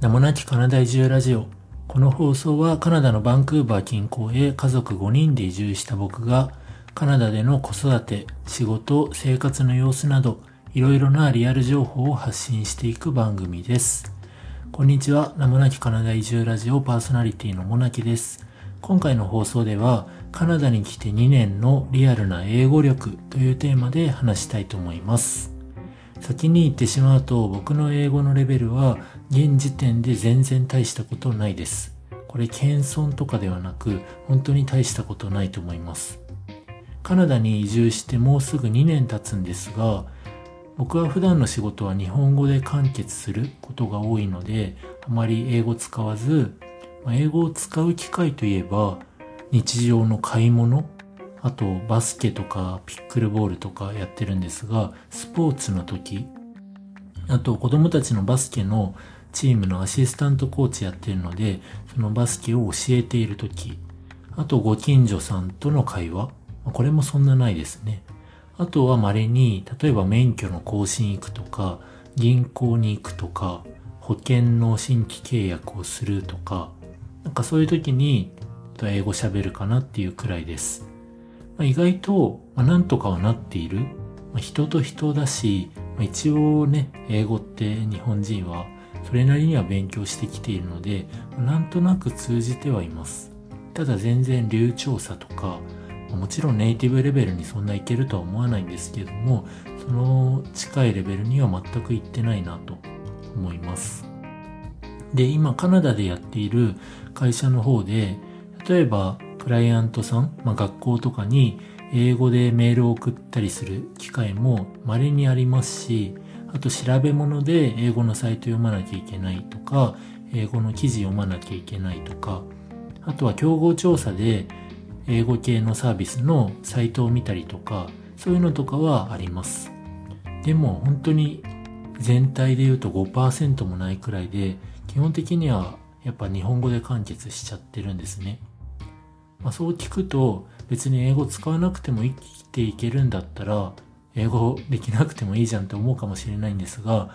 名もなきカナダ移住ラジオ。この放送はカナダのバンクーバー近郊へ家族5人で移住した僕がカナダでの子育て、仕事、生活の様子などいろいろなリアル情報を発信していく番組です。こんにちは。名もなきカナダ移住ラジオパーソナリティのもなきです。今回の放送ではカナダに来て2年のリアルな英語力というテーマで話したいと思います。先に言ってしまうと僕の英語のレベルは現時点で全然大したことないです。これ謙遜とかではなく本当に大したことないと思います。カナダに移住してもうすぐ2年経つんですが僕は普段の仕事は日本語で完結することが多いのであまり英語使わず英語を使う機会といえば日常の買い物あとバスケとかピックルボールとかやってるんですが、スポーツの時、あと子供たちのバスケのチームのアシスタントコーチやってるので、そのバスケを教えている時、あとご近所さんとの会話、これもそんなないですね。あとは稀に、例えば免許の更新行くとか、銀行に行くとか、保険の新規契約をするとか、なんかそういう時に英語喋るかなっていうくらいです。まあ、意外と、まあ、なんとかはなっている。まあ、人と人だし、まあ、一応ね、英語って日本人はそれなりには勉強してきているので、まあ、なんとなく通じてはいます。ただ全然流暢さとか、もちろんネイティブレベルにそんないけるとは思わないんですけども、その近いレベルには全くいってないなと思います。で、今カナダでやっている会社の方で、例えばクライアントさん、まあ、学校とかに英語でメールを送ったりする機会も稀にありますし、あと調べ物で英語のサイト読まなきゃいけないとか、英語の記事読まなきゃいけないとか、あとは競合調査で英語系のサービスのサイトを見たりとか、そういうのとかはあります。でも本当に全体で言うと5%もないくらいで、基本的にはやっぱ日本語で完結しちゃってるんですね。まあ、そう聞くと別に英語使わなくても生きていけるんだったら英語できなくてもいいじゃんって思うかもしれないんですが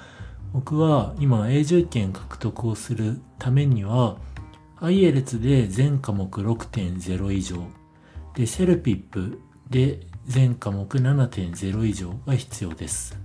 僕は今永住権獲得をするためには IELTS で全科目6.0以上で CELPIP で全科目7.0以上が必要です。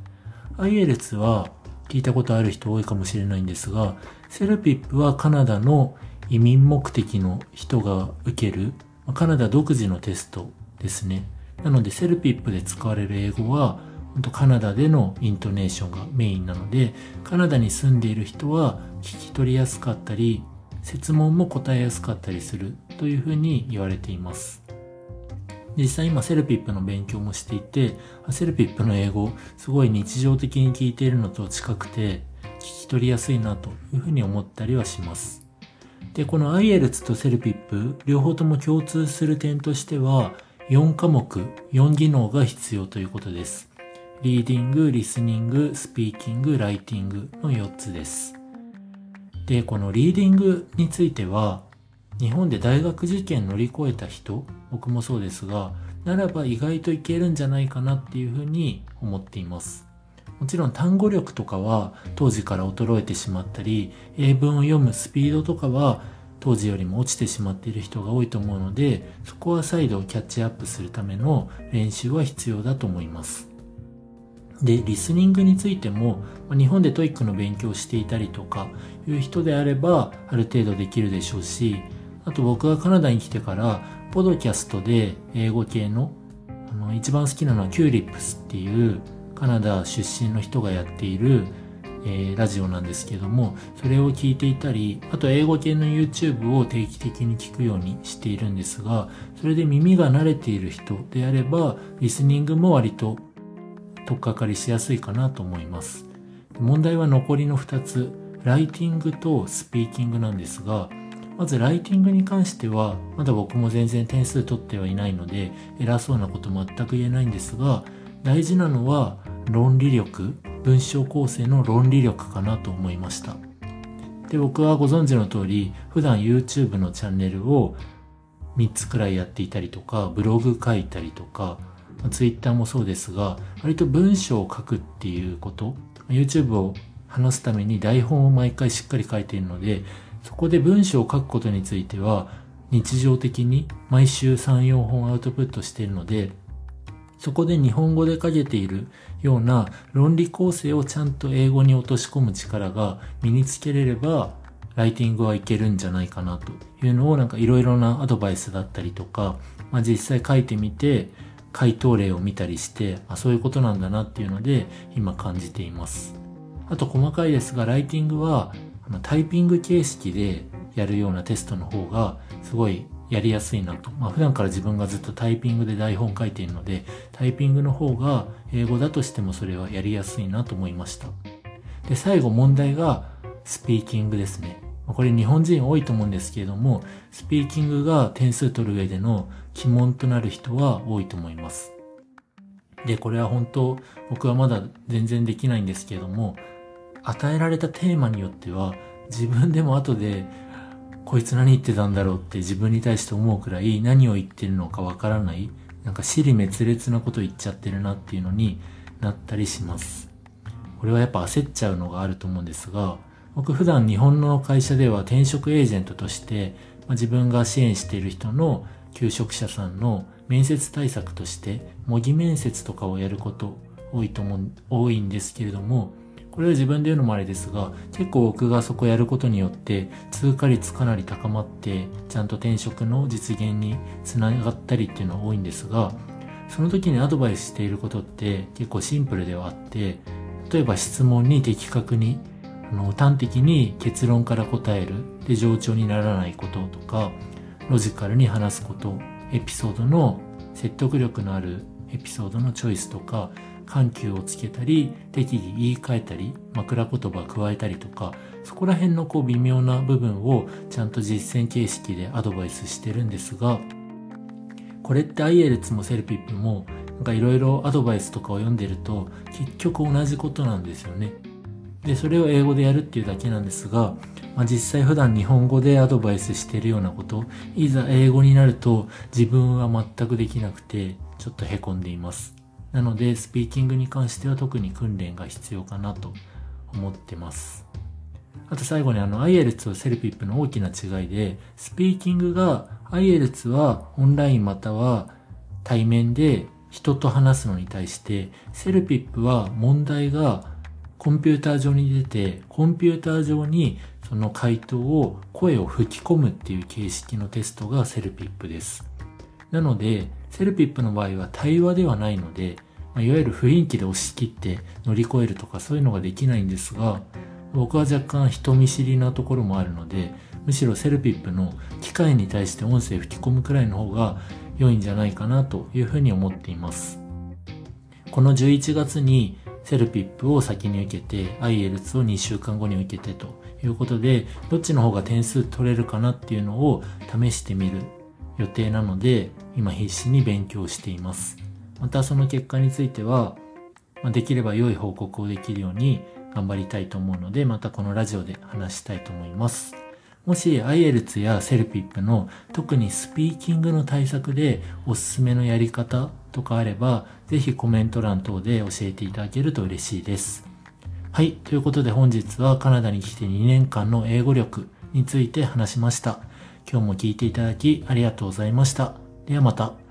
IELTS は聞いたことある人多いかもしれないんですが CELPIP はカナダの移民目的の人が受けるカナダ独自のテストですね。なので、 CELPIP で使われる英語は、本当カナダでのイントネーションがメインなので、カナダに住んでいる人は聞き取りやすかったり、設問も答えやすかったりするというふうに言われています。実際今 CELPIP の勉強もしていて、 CELPIP の英語、すごい日常的に聞いているのと近くて、聞き取りやすいなというふうに思ったりはします。で、この IELTS と CELPIP、両方とも共通する点としては、4科目、4技能が必要ということです。リーディング、リスニング、スピーキング、ライティングの4つです。で、このリーディングについては、日本で大学受験乗り越えた人、僕もそうですが、ならば意外といけるんじゃないかなっていうふうに思っています。もちろん単語力とかは当時から衰えてしまったり、英文を読むスピードとかは当時よりも落ちてしまっている人が多いと思うので、そこは再度キャッチアップするための練習は必要だと思います。で、リスニングについても、日本で TOEIC の勉強をしていたりとかいう人であれば、ある程度できるでしょうし、あと僕がカナダに来てから、ポドキャストで英語系の、あの、一番好きなのは Culips っていうカナダ出身の人がやっている、えー、ラジオなんですけども、それを聞いていたり、あと英語系の YouTube を定期的に聞くようにしているんですが、それで耳が慣れている人であれば、リスニングも割と取っかかりしやすいかなと思います。問題は残りの2つ、ライティングとスピーキングなんですが、まずライティングに関しては、まだ僕も全然点数取ってはいないので、偉そうなこと全く言えないんですが、大事なのは論理力文章構成の論理力かなと思いました。で僕はご存知の通り普段 YouTube のチャンネルを3つくらいやっていたりとかブログ書いたりとか Twitter もそうですが割と文章を書くっていうこと YouTube を話すために台本を毎回しっかり書いているので、そこで文章を書くことについては、日常的に毎週3、4本アウトプットしているので、そこで日本語で書けているような論理構成をちゃんと英語に落とし込む力が身につけれれば、ライティングはいけるんじゃないかなというのをなんかいろいろなアドバイスだったりとか、まあ、実際書いてみて、回答例を見たりして、あ、そういうことなんだなっていうので今感じています。あと細かいですが、ライティングはタイピング形式でやるようなテストの方がすごいやりやすいなと。まあ普段から自分がずっとタイピングで台本書いているので、タイピングの方が英語だとしてもそれはやりやすいなと思いました。で、最後問題がスピーキングですね。これ日本人多いと思うんですけれども、スピーキングが点数取る上での鬼門となる人は多いと思います。で、これは本当、僕はまだ全然できないんですけれども、与えられたテーマによっては、自分でも後で、こいつ何言ってたんだろうって自分に対して思うくらい何を言ってるのかわからない、なんか尻滅裂なこと言っちゃってるなっていうのになったりします。これはやっぱ焦っちゃうのがあると思うんですが、僕普段日本の会社では転職エージェントとして、まあ、自分が支援している人の求職者さんの面接対策として模擬面接とかをやること多いと思う、多いんですけれども、これは自分で言うのもあれですが、結構僕がそこやることによって通過率かなり高まって、ちゃんと転職の実現につながったりっていうのは多いんですが、その時にアドバイスしていることって結構シンプルではあって、例えば質問に的確にあの端的に結論から答える。で冗長にならないこととかロジカルに話すことエピソードの説得力のあるエピソードのチョイスとか緩急をつけたり適宜言い換えたり枕言葉加えたりとかそこら辺のこう微妙な部分をちゃんと実践形式でアドバイスしてるんですがこれって IELTS もセルピップもなんかいろいろアドバイスとかを読んでると結局同じことなんですよね。で、それを英語でやるっていうだけなんですが、まあ、実際普段日本語でアドバイスしてるようなこと、いざ英語になると自分は全くできなくて、ちょっと凹んでいます。なので、スピーキングに関しては特に訓練が必要かなと思ってます。あと最後にあの IELTS とセルピップの大きな違いで、スピーキングが IELTS はオンラインまたは対面で人と話すのに対して、 CELPIP は問題がコンピューター上に出て、コンピューター上にその回答を声を吹き込むっていう形式のテストが CELPIP です。なので、 CELPIP の場合は対話ではないので、ま、いわゆる雰囲気で押し切って乗り越えるとかそういうのができないんですが、僕は若干人見知りなところもあるので、むしろ CELPIP の機械に対して音声吹き込むくらいの方が良いんじゃないかなというふうに思っています。この11月にセルピップを先に受けて、IELTS を2週間後に受けてということで、どっちの方が点数取れるかなっていうのを試してみる予定なので、今必死に勉強しています。またその結果については、できれば良い報告をできるように頑張りたいと思うので、またこのラジオで話したいと思います。もし IELTS やセルピップの特にスピーキングの対策でおすすめのやり方とかあれば、ぜひコメント欄等で教えていただけると嬉しいです。はい。ということで本日はカナダに来て2年間の英語力について話しました。今日も聞いていただきありがとうございました。ではまた。